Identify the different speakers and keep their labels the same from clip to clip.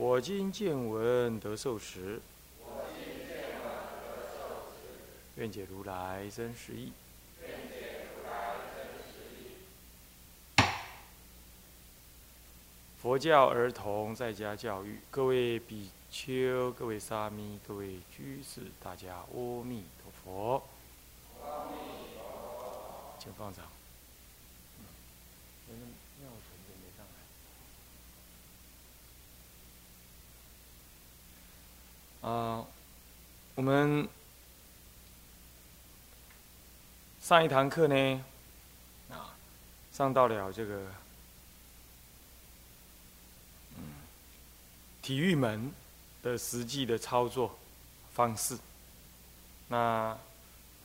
Speaker 1: 我今见闻得受持，愿解如来真实义。佛教儿童在家教育，各位比丘、各位沙弥、各位居士，大家阿弥陀佛。请放掌。啊，我们上一堂课呢，啊，上到了这个，嗯，体育门的实际的操作方式。那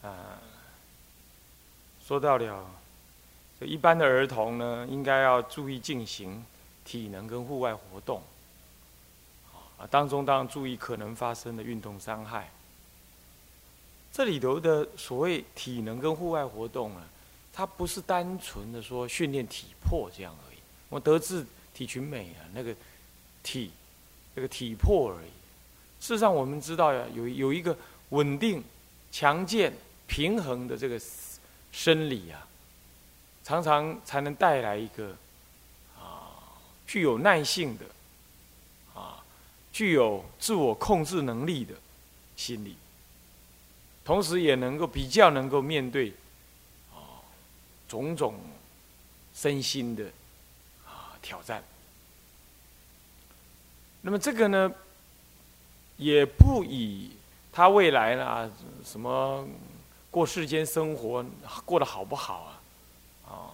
Speaker 1: 啊，说到了，一般的儿童呢，应该要注意进行体能跟户外活动。啊，当中当然注意可能发生的运动伤害。这里头的所谓体能跟户外活动啊，它不是单纯的说训练体魄这样而已。我德智体群美啊，那个体，那个体魄而已。事实上，我们知道呀，有有一个稳定、强健、平衡的这个生理啊，常常才能带来一个啊具有耐性的。具有自我控制能力的心理，同时也能够比较能够面对啊种种身心的啊挑战。那么这个呢，也不以他未来呢什么过世间生活过得好不好啊啊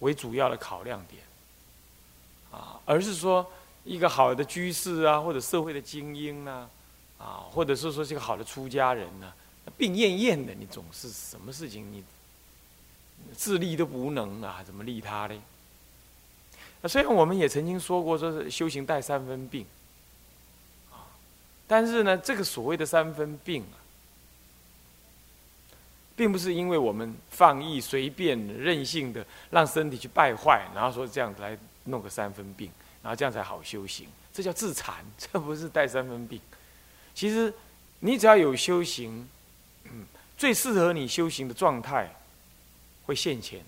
Speaker 1: 为主要的考量点啊，而是说。一个好的居士啊，或者社会的精英啊，啊，或者是说这个好的出家人呢，病恹恹的，你总是什么事情你自立都不能啊，怎么利他呢？那虽然我们也曾经说过，说是修行带三分病，啊，但是呢，这个所谓的三分病啊，并不是因为我们放逸、随便、任性的让身体去败坏，然后说这样子来弄个三分病。然后这样才好修行，这叫自残，这不是带三分病。其实，你只要有修行，最适合你修行的状态会现前。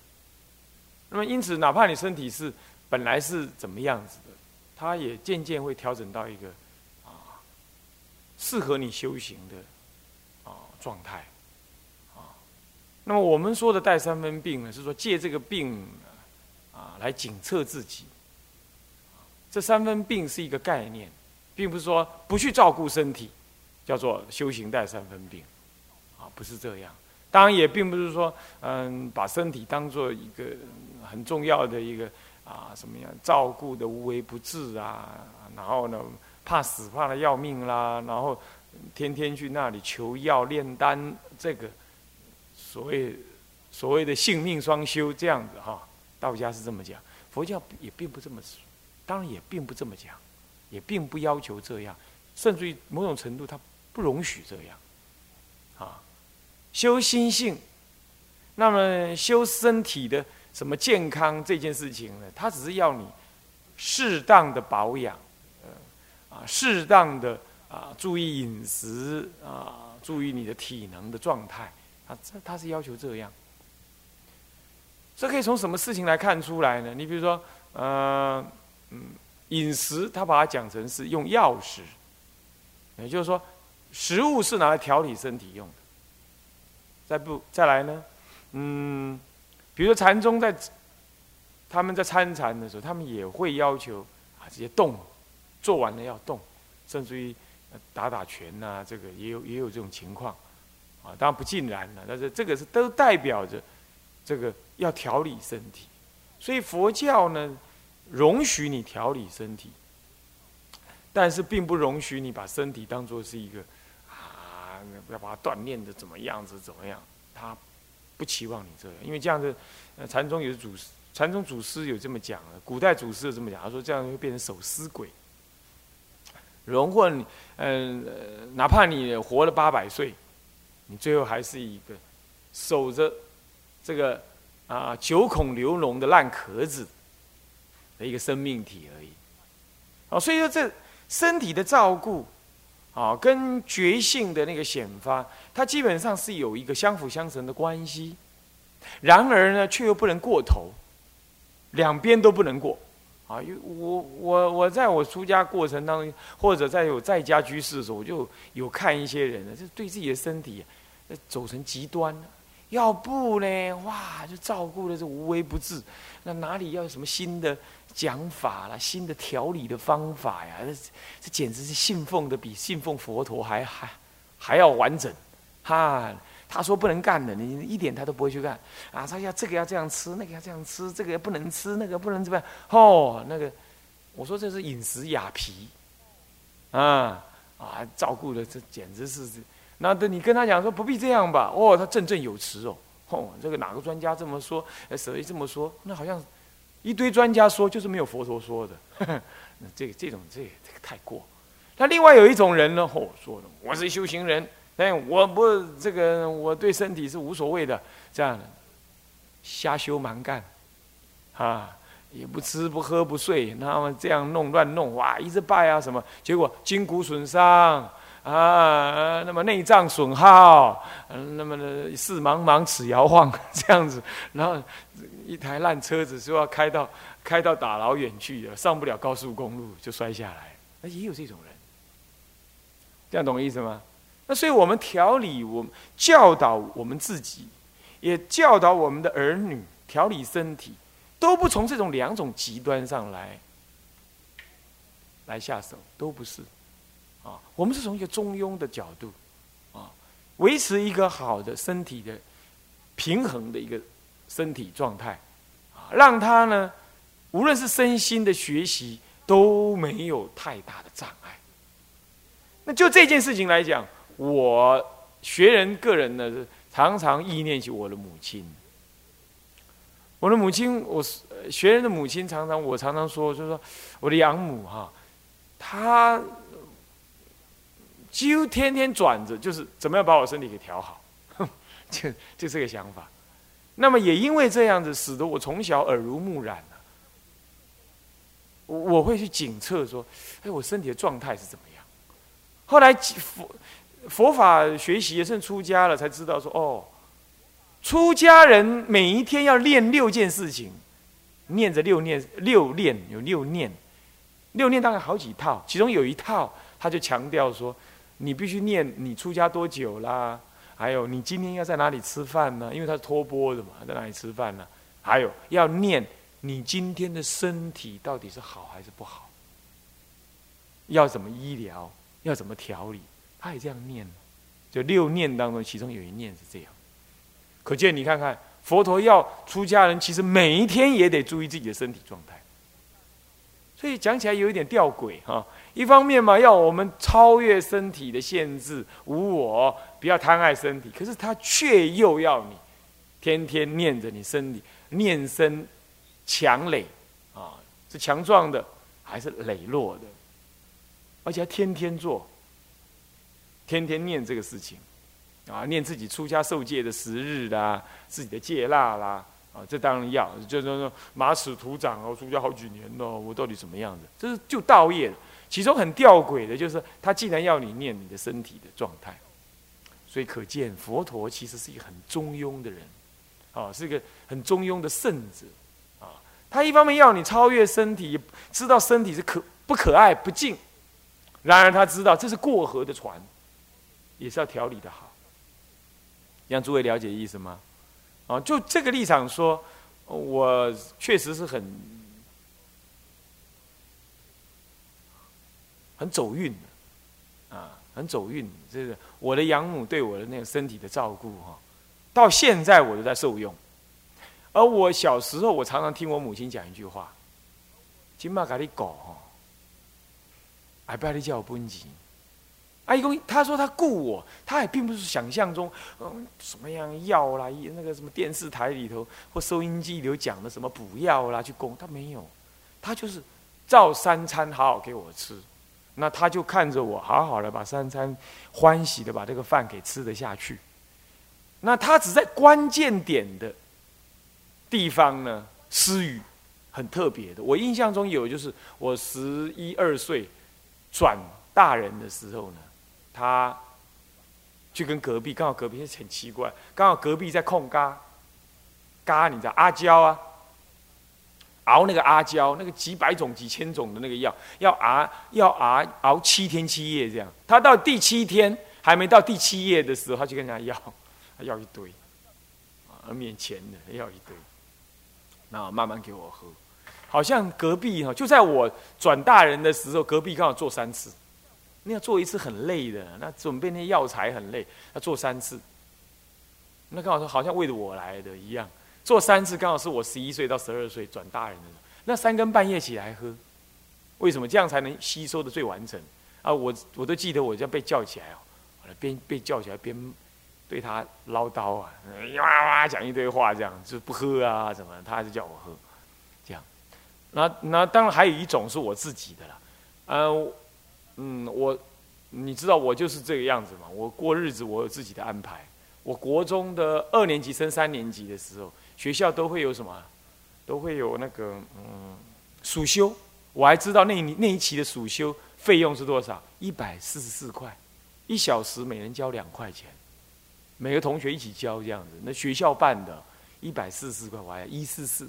Speaker 1: 那么，因此，哪怕你身体是本来是怎么样子的，它也渐渐会调整到一个啊适合你修行的啊状态啊。那么，我们说的带三分病呢，是说借这个病啊来检测自己。这三分病是一个概念，并不是说不去照顾身体，叫做修行带三分病，啊，不是这样。当然也并不是说，嗯，把身体当做一个很重要的一个啊，什么样照顾的无微不至啊，然后呢，怕死怕的要命啦，然后天天去那里求药炼丹，这个所谓所谓的性命双修这样子哈，道家是这么讲，佛教也并不这么说。当然也并不这么讲，也并不要求这样，甚至于某种程度，他不容许这样。啊，修心性，那么修身体的什么健康这件事情呢？他只是要你适当的保养，呃，啊，适当的啊，注意饮食啊，注意你的体能的状态，啊，这他是要求这样。这可以从什么事情来看出来呢？你比如说，呃。嗯，饮食他把它讲成是用药食，也就是说，食物是拿来调理身体用的。再不再来呢？嗯，比如说禅宗在他们在参禅的时候，他们也会要求啊这些动，做完了要动，甚至于打打拳呐，这个也有也有这种情况啊。当然不尽然了，但是这个是都代表着这个要调理身体。所以佛教呢。容许你调理身体，但是并不容许你把身体当做是一个啊，要把它锻炼的怎么样子怎么样，他不期望你这样，因为这样子，禅宗有祖师，禅宗祖师有这么讲的，古代祖师有这么讲，他说这样会变成守尸鬼。容混，嗯，哪怕你活了八百岁，你最后还是一个守着这个啊九孔流脓的烂壳子一个生命体而已。哦，所以说这身体的照顾，啊，跟觉性的那个显发，它基本上是有一个相辅相成的关系。然而呢，却又不能过头，两边都不能过。啊，因为我我我在我出家过程当中，或者在有在家居士的时候，我就有看一些人呢，就对自己的身体，走成极端了。要不呢，哇，就照顾的是无微不至。那哪里要什么新的讲法啦，新的调理的方法呀？这这简直是信奉的比信奉佛陀还还还要完整，哈。他说不能干的，你一点他都不会去干啊！他要这个要这样吃，那个要这样吃，这个不能吃，那个不能怎么样？哦，那个，我说这是饮食雅皮，啊啊，照顾的这简直是，那等你跟他讲说不必这样吧？哦，他振振有词哦，哦，这个哪个专家这么说？谁这么说？那好像一堆专家说，就是没有佛陀说的。那这这种这这个太过。那另外有一种人呢，哦，说的我是修行人。哎，我不这个，我对身体是无所谓的，这样的，瞎修蛮干，啊，也不吃不喝不睡，那么这样弄乱弄，哇，一直拜啊什么，结果筋骨损伤啊，那么内脏损耗，那么呢事茫茫齿摇晃这样子，然后一台烂车子就要开到开到大老远去了，上不了高速公路就摔下来，那也有这种人，这样懂我意思吗？那所以我们调理，我们教导我们自己，也教导我们的儿女调理身体，都不从这种两种极端上来来下手，都不是啊。我们是从一个中庸的角度啊，维持一个好的身体的平衡的一个身体状态啊，让他呢，无论是身心的学习都没有太大的障碍。那就这件事情来讲。我学人个人呢，常常意念起我的母亲。我的母亲，我学人的母亲，常常我常常说，就是说我的养母哈，她几乎天天转着，就是怎么样把我身体给调好，就就这个想法。那么也因为这样子，使得我从小耳濡目染我我会去检测说，哎，我身体的状态是怎么样？后来佛。佛法学习也是出家了才知道说哦，出家人每一天要练六件事情，念着六念六念有六念，六念大概好几套，其中有一套他就强调说，你必须念你出家多久啦，还有你今天要在哪里吃饭呢？因为他是托钵的嘛，在哪里吃饭呢？还有要念你今天的身体到底是好还是不好，要怎么医疗，要怎么调理。他也这样念，就六念当中，其中有一念是这样。可见你看看，佛陀要出家人，其实每一天也得注意自己的身体状态。所以讲起来有一点吊诡哈。一方面嘛，要我们超越身体的限制，无我，不要贪爱身体。可是他却又要你天天念着你身体，念身强垒啊，是强壮的还是羸弱的？而且天天做。天天念这个事情，啊，念自己出家受戒的时日啦，自己的戒腊啦，啊，这当然要，就是说马齿土长哦，出家好几年了，我到底什么样子？这是就道业，其中很吊诡的，就是他既然要你念你的身体的状态，所以可见佛陀其实是一个很中庸的人，啊，是一个很中庸的圣者，啊，他一方面要你超越身体，知道身体是可不可爱不敬，然而他知道这是过河的船。也是要调理的好，让诸位了解意思吗？啊，就这个立场说，我确实是很很走运的，啊，很走运。这个我的养母对我的那个身体的照顾哈，到现在我都在受用。而我小时候，我常常听我母亲讲一句话，今嘛跟你讲吼，还不要你叫我本钱。阿姨公，他说他雇我，他也并不是想象中，嗯，什么样药啦，那个什么电视台里头或收音机里头讲的什么补药啦，去供他没有，他就是照三餐好好给我吃，那他就看着我好好的把三餐欢喜的把这个饭给吃得下去，那他只在关键点的地方呢施予很特别的，我印象中有就是我十一二岁转大人的时候呢。他去跟隔壁，刚好隔壁很奇怪，刚好隔壁在控嘎嘎，你知道阿胶啊，熬那个阿胶，那个几百种、几千种的那个药，要熬要熬熬七天七夜这样。他到第七天还没到第七夜的时候，他就跟人家要，要一堆，啊，面前的要一堆，然后慢慢给我喝，好像隔壁哈，就在我转大人的时候，隔壁刚好做三次。那要做一次很累的，那准备那药材很累，要做三次。那刚好说好像为了我来的一样，做三次刚好是我十一岁到十二岁转大人的，那三更半夜起来喝，为什么这样才能吸收的最完整？啊，我我都记得我这样被叫起来哦，边被叫起来边对他唠叨啊，哇哇讲一堆话，这样就不喝啊什么，他还是叫我喝，这样。那那当然还有一种是我自己的了，呃。嗯，我，你知道我就是这个样子嘛。我过日子，我有自己的安排。我国中的二年级升三年级的时候，学校都会有什么？都会有那个嗯，暑修。我还知道那那一期的暑修费用是多少？一百四十四块，一小时每人交两块钱，每个同学一起交这样子。那学校办的，一百四十四块，我还一四四。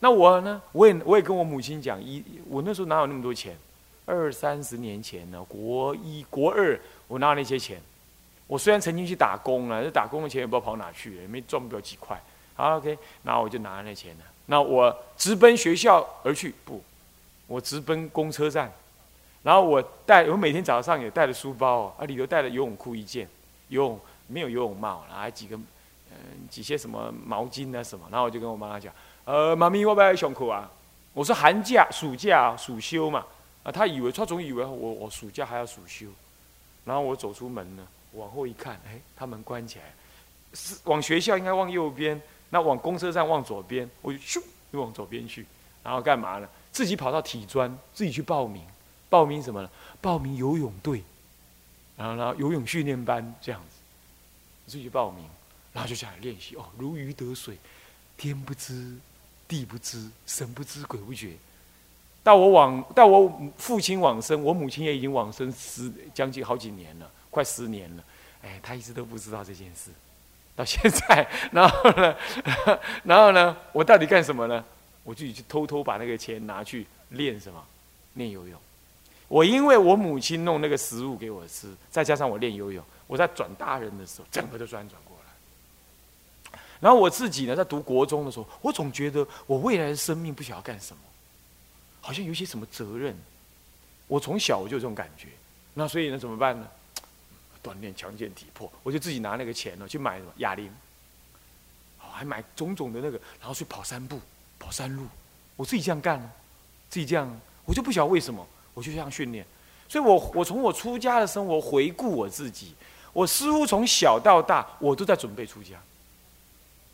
Speaker 1: 那我呢？我也我也跟我母亲讲，一我那时候哪有那么多钱？二三十年前呢，国一、国二，我拿那些钱。我虽然曾经去打工了，这打工的钱也不知道跑哪去了，也没赚不了几块。好，OK，那我就拿那钱了。那我直奔学校而去，不，我直奔公车站。然后我带，我每天早上也带着书包啊，里头带了游泳裤一件，游泳没有游泳帽，然后几个，嗯，几些什么毛巾啊什么。然后我就跟我妈妈讲，呃，妈咪，我不要胸口啊。我说寒假、暑假、暑休嘛。啊，他以为他总以为我我暑假还要暑休，然后我走出门呢，往后一看，哎，他门关起来，是往学校应该往右边，那往公车站往左边，我就咻又往左边去，然后干嘛呢？自己跑到体专，自己去报名，报名什么呢？报名游泳队，然后然后游泳训练班这样子，自己去报名，然后就下来练习哦，如鱼得水，天不知地不知，神不知鬼不觉。到我往到我父亲往生，我母亲也已经往生十将近好几年了，快十年了。哎，他一直都不知道这件事，到现在，然后呢，然后呢，我到底干什么呢？我自己去偷偷把那个钱拿去练什么？练游泳。我因为我母亲弄那个食物给我吃，再加上我练游泳，我在转大人的时候，整个都转转过来。然后我自己呢，在读国中的时候，我总觉得我未来的生命不晓得干什么。好像有些什么责任，我从小我就有这种感觉，那所以呢怎么办呢？锻炼强健体魄，我就自己拿那个钱呢去买什么？哑铃，还买种种的那个，然后去跑三步、跑山路，我自己这样干，自己这样，我就不晓得为什么，我就这样训练。所以我我从我出家的生活回顾我自己，我似乎从小到大我都在准备出家。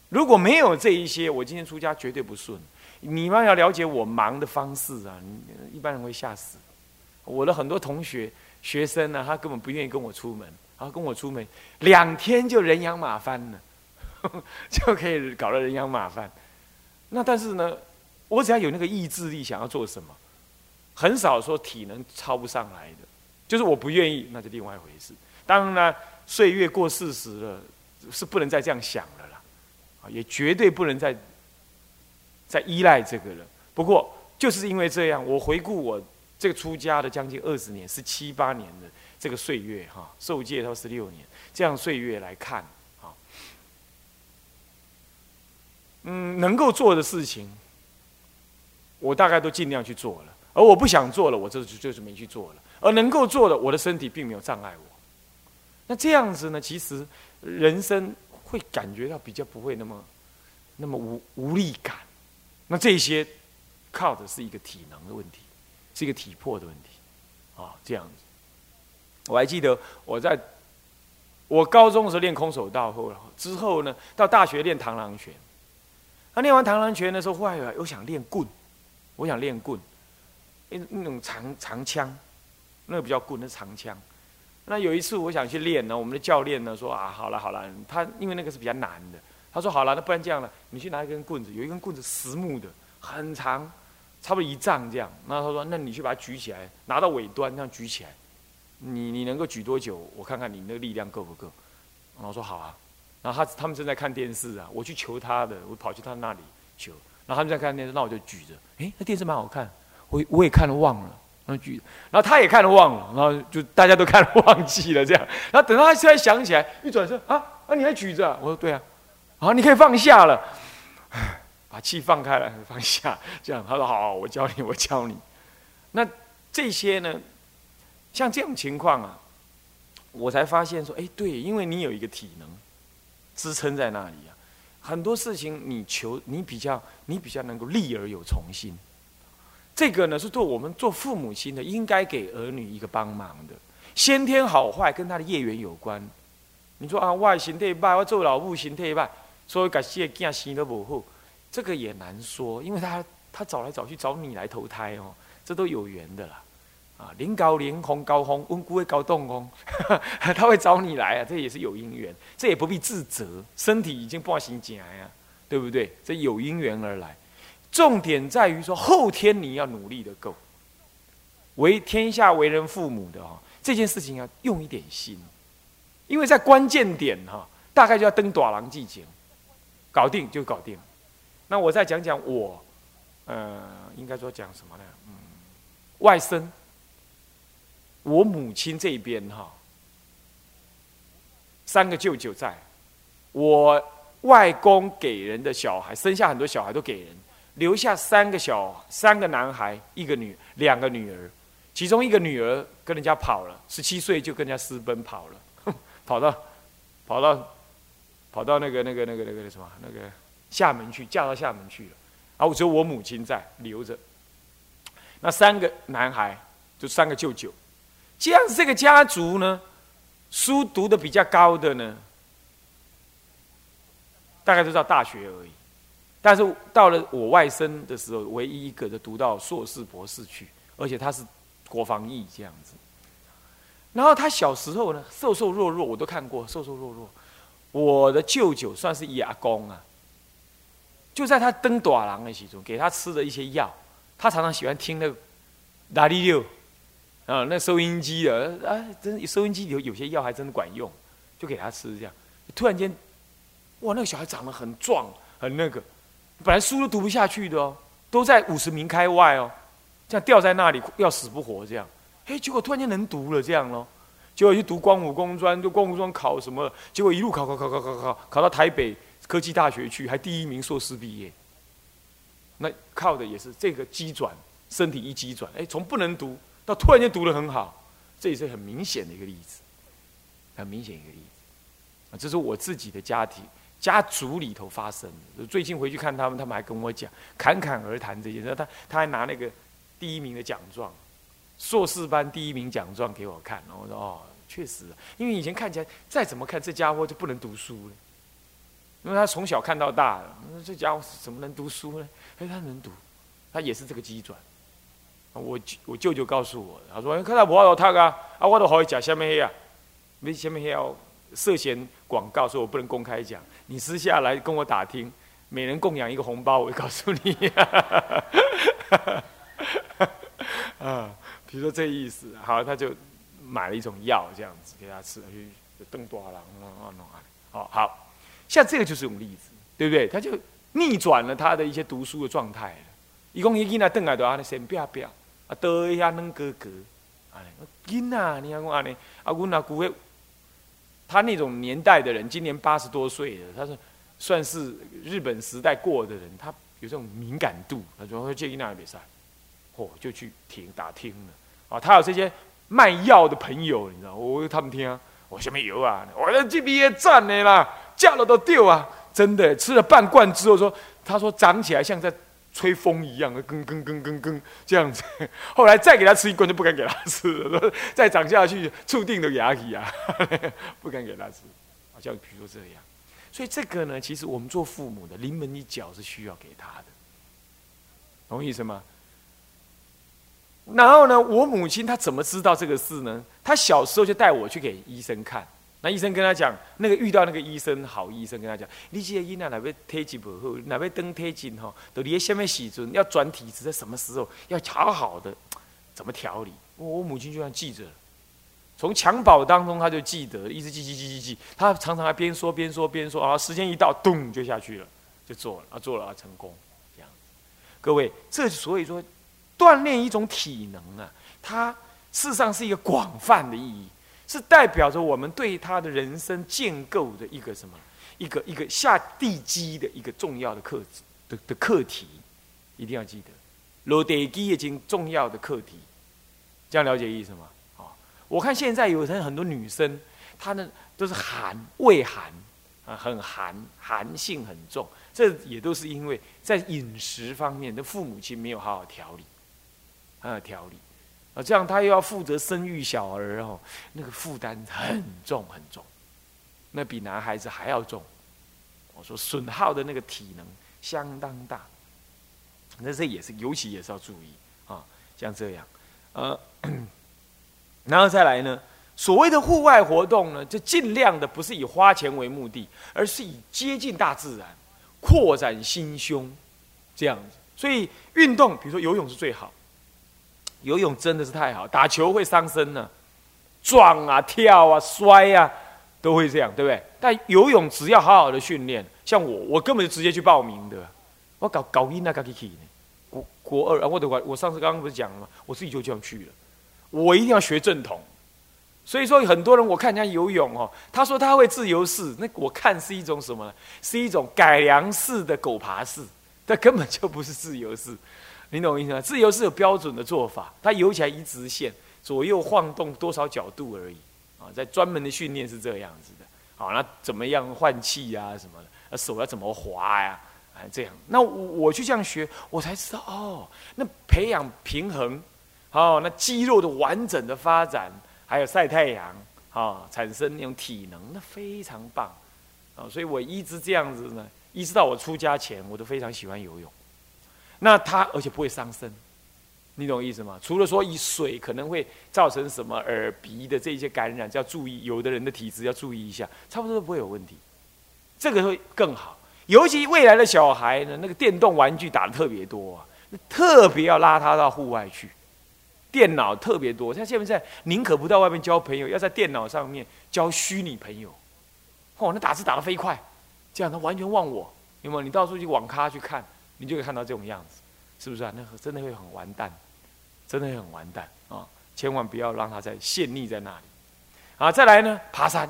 Speaker 1: 如果没有这一些，我今天出家绝对不顺。你们要了解我忙的方式啊，一般人会吓死。我的很多同学、学生呢，他根本不愿意跟我出门，然后跟我出门两天就人仰马翻了，就可以搞得人仰马翻。那但是呢，我只要有那个意志力，想要做什么，很少说体能超不上来的。就是我不愿意，那就另外一回事。当然呢，岁月过四十了，是不能再这样想了啦，也绝对不能再。再依赖这个了。不过就是因为这样，我回顾我这个出家的将近二十年，是七八年的这个岁月哈，受戒到十六年，这样岁月来看，啊，嗯，能够做的事情，我大概都尽量去做了。而我不想做了，我这就就是没去做了。而能够做的，我的身体并没有障碍我。那这样子呢，其实人生会感觉到比较不会那么那么无无力感。那这些，靠的是一个体能的问题，是一个体魄的问题，啊，这样子。我还记得我在我高中的时候练空手道，后之后呢，到大学练螳螂拳。那练完螳螂拳的时候，后来又想练棍，我想练棍，那那种长长枪，那个比较棍，那长枪。那有一次我想去练呢，我们的教练呢说啊，好了好了，他因为那个是比较难的，他说好了，那不然这样了，你去拿一根棍子，有一根棍子实木的，很长，差不多一丈这样。那他说，那你去把它举起来，拿到尾端这样举起来，你你能够举多久？我看看你那个力量够不够。然后我说好啊。然后他他们正在看电视啊，我去求他的，我跑去他那里求。然后他们在看电视，那我就举着，哎，那电视蛮好看，我我也看了忘了。然后举，然后他也看了忘了，然后就大家都看了忘记了这样。然后等到他突然想起来，一转身啊啊，你还举着？我说对啊，好，你可以放下了，把气放开了，放下。这样他说好，我教你，我教你。那这些呢，像这种情况啊，我才发现说，哎，对，因为你有一个体能支撑在那里啊，很多事情你求你比较你比较能够力而有从心。这个呢是做我们做父母亲的，应该给儿女一个帮忙的。先天好坏跟他的业缘有关。你说啊，我心态败，我做老母心态败，所以感谢囝生都不好，这个也难说，因为他他找来找去找你来投胎哦，这都有缘的啦。啊，临高临空高空，温故会高动哦，他会找你来啊，这也是有因缘，这也不必自责，身体已经不行起来呀，对不对？这有因缘而来。重点在于说，后天你要努力的够。为天下为人父母的哈，这件事情要用一点心，因为在关键点哈，大概就要登短廊季节，搞定就搞定。那我再讲讲我，呃，应该说讲什么呢？嗯，外甥，我母亲这边哈，三个舅舅在，我外公给人的小孩，生下很多小孩都给人。留下三个小三个男孩，一个女两个女儿，其中一个女儿跟人家跑了，十七岁就跟人家私奔跑了，跑到跑到跑到那个那个那个那个什么那个厦门去，嫁到厦门去了。然后只有我母亲在留着。那三个男孩就三个舅舅，这样这个家族呢，书读的比较高的呢，大概都到大学而已。但是到了我外甥的时候，唯一一个就读到硕士博士去，而且他是国防役这样子。然后他小时候呢，瘦瘦弱弱，我都看过，瘦瘦弱弱。我的舅舅算是牙公啊，就在他登短廊的其中，给他吃的一些药，他常常喜欢听那个拉力六啊，那收音机的啊，真收音机有有些药还真的管用，就给他吃这样。突然间，哇，那个小孩长得很壮，很那个。本来书都读不下去的哦，都在五十名开外哦，这样吊在那里要死不活这样，哎，结果突然间能读了这样咯，结果去读光武工专，就光武专考什么，结果一路考考考考考考，考到台北科技大学去，还第一名硕士毕业。那靠的也是这个机转，身体一机转，哎，从不能读到突然间读得很好，这也是很明显的一个例子，很明显一个例子，啊，这是我自己的家庭。家族里头发生的，最近回去看他们，他们还跟我讲侃侃而谈这件事。他他还拿那个第一名的奖状，硕士班第一名奖状给我看。然后我说：“哦，确实，因为以前看起来再怎么看，这家伙就不能读书了，因为他从小看到大的，这家伙怎么能读书呢？哎，他能读，他也是这个机转。我我舅舅告诉我，他说：看到我有他啊，啊，我都可以讲什么黑啊，没什么黑哦。”涉嫌广告，所以我不能公开讲。你私下来跟我打听，每人供养一个红包，我会告诉你。啊，比如说这意思，好，他就买了一种药，这样子给他吃，就邓多郎啊，弄啊，好好，像这个就是一种例子，对不对？他就逆转了他的一些读书的状态了。一共一囡仔邓来都安尼先不要不要，啊，多一下能哥哥，啊，囡仔，你看我安尼，啊，阮阿姑个。他那种年代的人，今年八十多岁了，他是算是日本时代过的人，他有这种敏感度，他说会建议那比赛，嚯，就去听打听了啊。他有这些卖药的朋友，你知道，我他们听啊，我下面有啊，我的这边赞的啦，价了都掉啊，真的吃了半罐之后说，他说长起来像在吹风一样的，跟跟跟跟跟这样子。后来再给他吃一罐，就不敢给他吃了。再长下去，注定的牙齿啊，不敢给他吃。好像比如这样。所以这个呢，其实我们做父母的临门一脚是需要给他的，懂意思吗？然后呢，我母亲她怎么知道这个事呢？她小时候就带我去给医生看。那医生跟他讲，那个遇到那个医生好医生跟他讲，你这个医哪哪边体质不好，哪边登体质哈，到底下面时阵要转体质在什么时候，要好好的怎么调理？我母亲就像记着，从襁褓当中他就记得，一直记记记记记，他常常还边说边说边说啊，时间一到，咚就下去了，就做了啊，做了啊，成功这样。各位，这所以说锻炼一种体能啊，它事实上是一个广泛的意义。是代表着我们对他的人生建构的一个什么？一个一个下地基的一个重要的课的的课题，一定要记得，落地基已经重要的课题，这样了解意思吗？啊，我看现在有人很多女生，她呢都是寒胃寒啊，很寒，寒性很重，这也都是因为在饮食方面的父母亲没有好好调理，啊调理。这样他又要负责生育小儿哦，那个负担很重很重，那比男孩子还要重。我说损耗的那个体能相当大，那这也是尤其也是要注意啊，像这样，呃，然后再来呢，所谓的户外活动呢，就尽量的不是以花钱为目的，而是以接近大自然，扩展心胸，这样子。所以运动，比如说游泳是最好。游泳真的是太好，打球会伤身呢，撞啊、跳啊、摔啊，都会这样，对不对？但游泳只要好好的训练，像我，我根本就直接去报名的，我搞搞一那个 Kiki 呢，国国二啊，我的我我上次刚刚不是讲了吗？我自己就这样去了，我一定要学正统。所以说很多人我看人家游泳哦，他说他会自由式，那我看是一种什么呢？是一种改良式的狗爬式，这根本就不是自由式。你懂我意思吗？自由是有标准的做法，它游起来一直线，左右晃动多少角度而已啊，在专门的训练是这样子的。好，那怎么样换气呀什么的？手要怎么滑呀？啊，这样。那我我去这样学，我才知道哦，那培养平衡，哦，那肌肉的完整的发展，还有晒太阳，啊，产生那种体能，那非常棒啊。所以我一直这样子呢，一直到我出家前，我都非常喜欢游泳。那它而且不会伤身，你懂意思吗？除了说以水可能会造成什么耳鼻的这些感染，要注意，有的人的体质要注意一下，差不多都不会有问题。这个会更好，尤其未来的小孩呢，那个电动玩具打的特别多啊，特别要拉他到户外去。电脑特别多，像现在宁可不到外面交朋友，要在电脑上面交虚拟朋友。哦，那打字打的飞快，这样他完全忘我，有没有？你到处去网咖去看。你就会看到这种样子，是不是啊？那真的会很完蛋，真的会很完蛋啊！千万不要让他再陷溺在那里。啊，再来呢，爬山，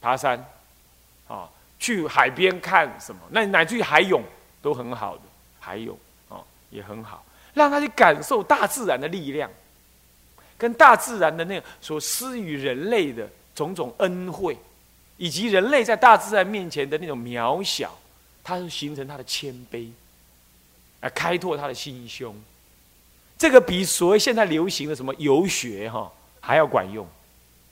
Speaker 1: 爬山，啊，去海边看什么？那乃至于海泳都很好的，海泳啊也很好，让他去感受大自然的力量，跟大自然的那个所施予人类的种种恩惠，以及人类在大自然面前的那种渺小。它是形成他的谦卑，来开拓他的心胸，这个比所谓现在流行的什么游学哈还要管用，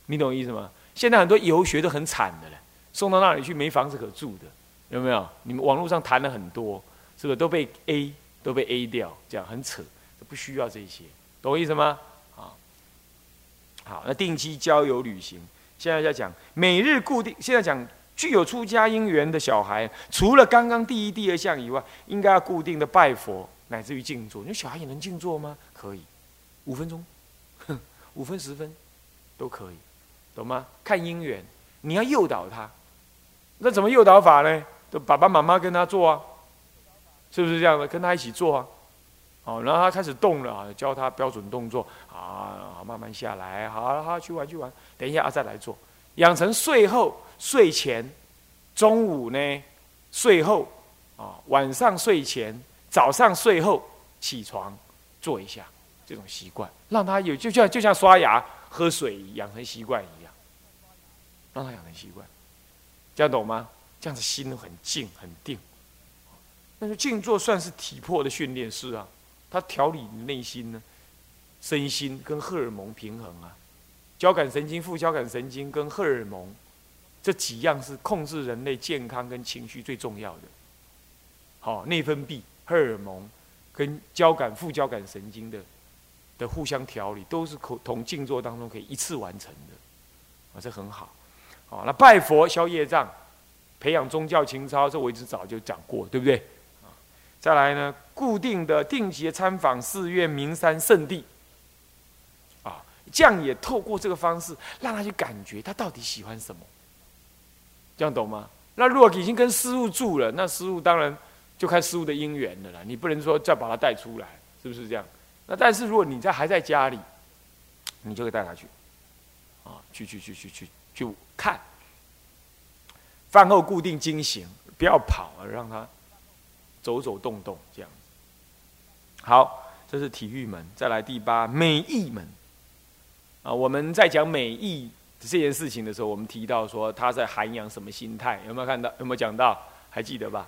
Speaker 1: 你懂我意思吗？现在很多游学都很惨的了，送到那里去没房子可住的，有没有？你们网络上谈了很多，是不是都被 A 都被 A 掉？这样很扯，不需要这些，懂我意思吗？好，好，那定期郊游旅行，现在在讲每日固定，现在讲。具有出家因缘的小孩，除了刚刚第一、第二项以外，应该要固定的拜佛，乃至于静坐。你小孩也能静坐吗？可以，五分钟，哼 五分十分，都可以，懂吗？看因缘，你要诱导他，那怎么诱导法呢？就爸爸妈妈跟他做啊，是不是这样的？跟他一起做啊，哦，然后他开始动了啊，教他标准动作。啊，慢慢下来，好好去玩去玩，等一下啊再来做，养成睡后。睡前、中午呢？睡后啊，晚上睡前、早上睡后起床做一下这种习惯，让他有就像就像刷牙、喝水养成习惯一样，让他养成习惯，这样懂吗？这样子心很静很定。但是静坐算是体魄的训练，是啊，它调理内心呢，身心跟荷尔蒙平衡啊，交感神经、副交感神经跟荷尔蒙这几样是控制人类健康跟情绪最重要的。好，内分泌、荷尔蒙跟交感、副交感神经的的互相调理，都是可同静坐当中可以一次完成的，啊，这很好。好，那拜佛消业障，培养宗教情操，这我一直早就讲过，对不对？再来呢，固定的定期参访寺院、名山圣地，这样也透过这个方式，让他去感觉他到底喜欢什么，这样懂吗？那如果已经跟师傅住了，那师傅当然就看师傅的因缘的了，你不能说再把他带出来，是不是这样？那但是如果你在还在家里，你就可以带他去，啊，去去去去去去看，饭后固定惊醒，不要跑，让他。走走动动这样，好，这是体育门。再来第八美意门啊，我们在讲美意这件事情的时候，我们提到说他在涵养什么心态？有没有看到？有没有讲到？还记得吧？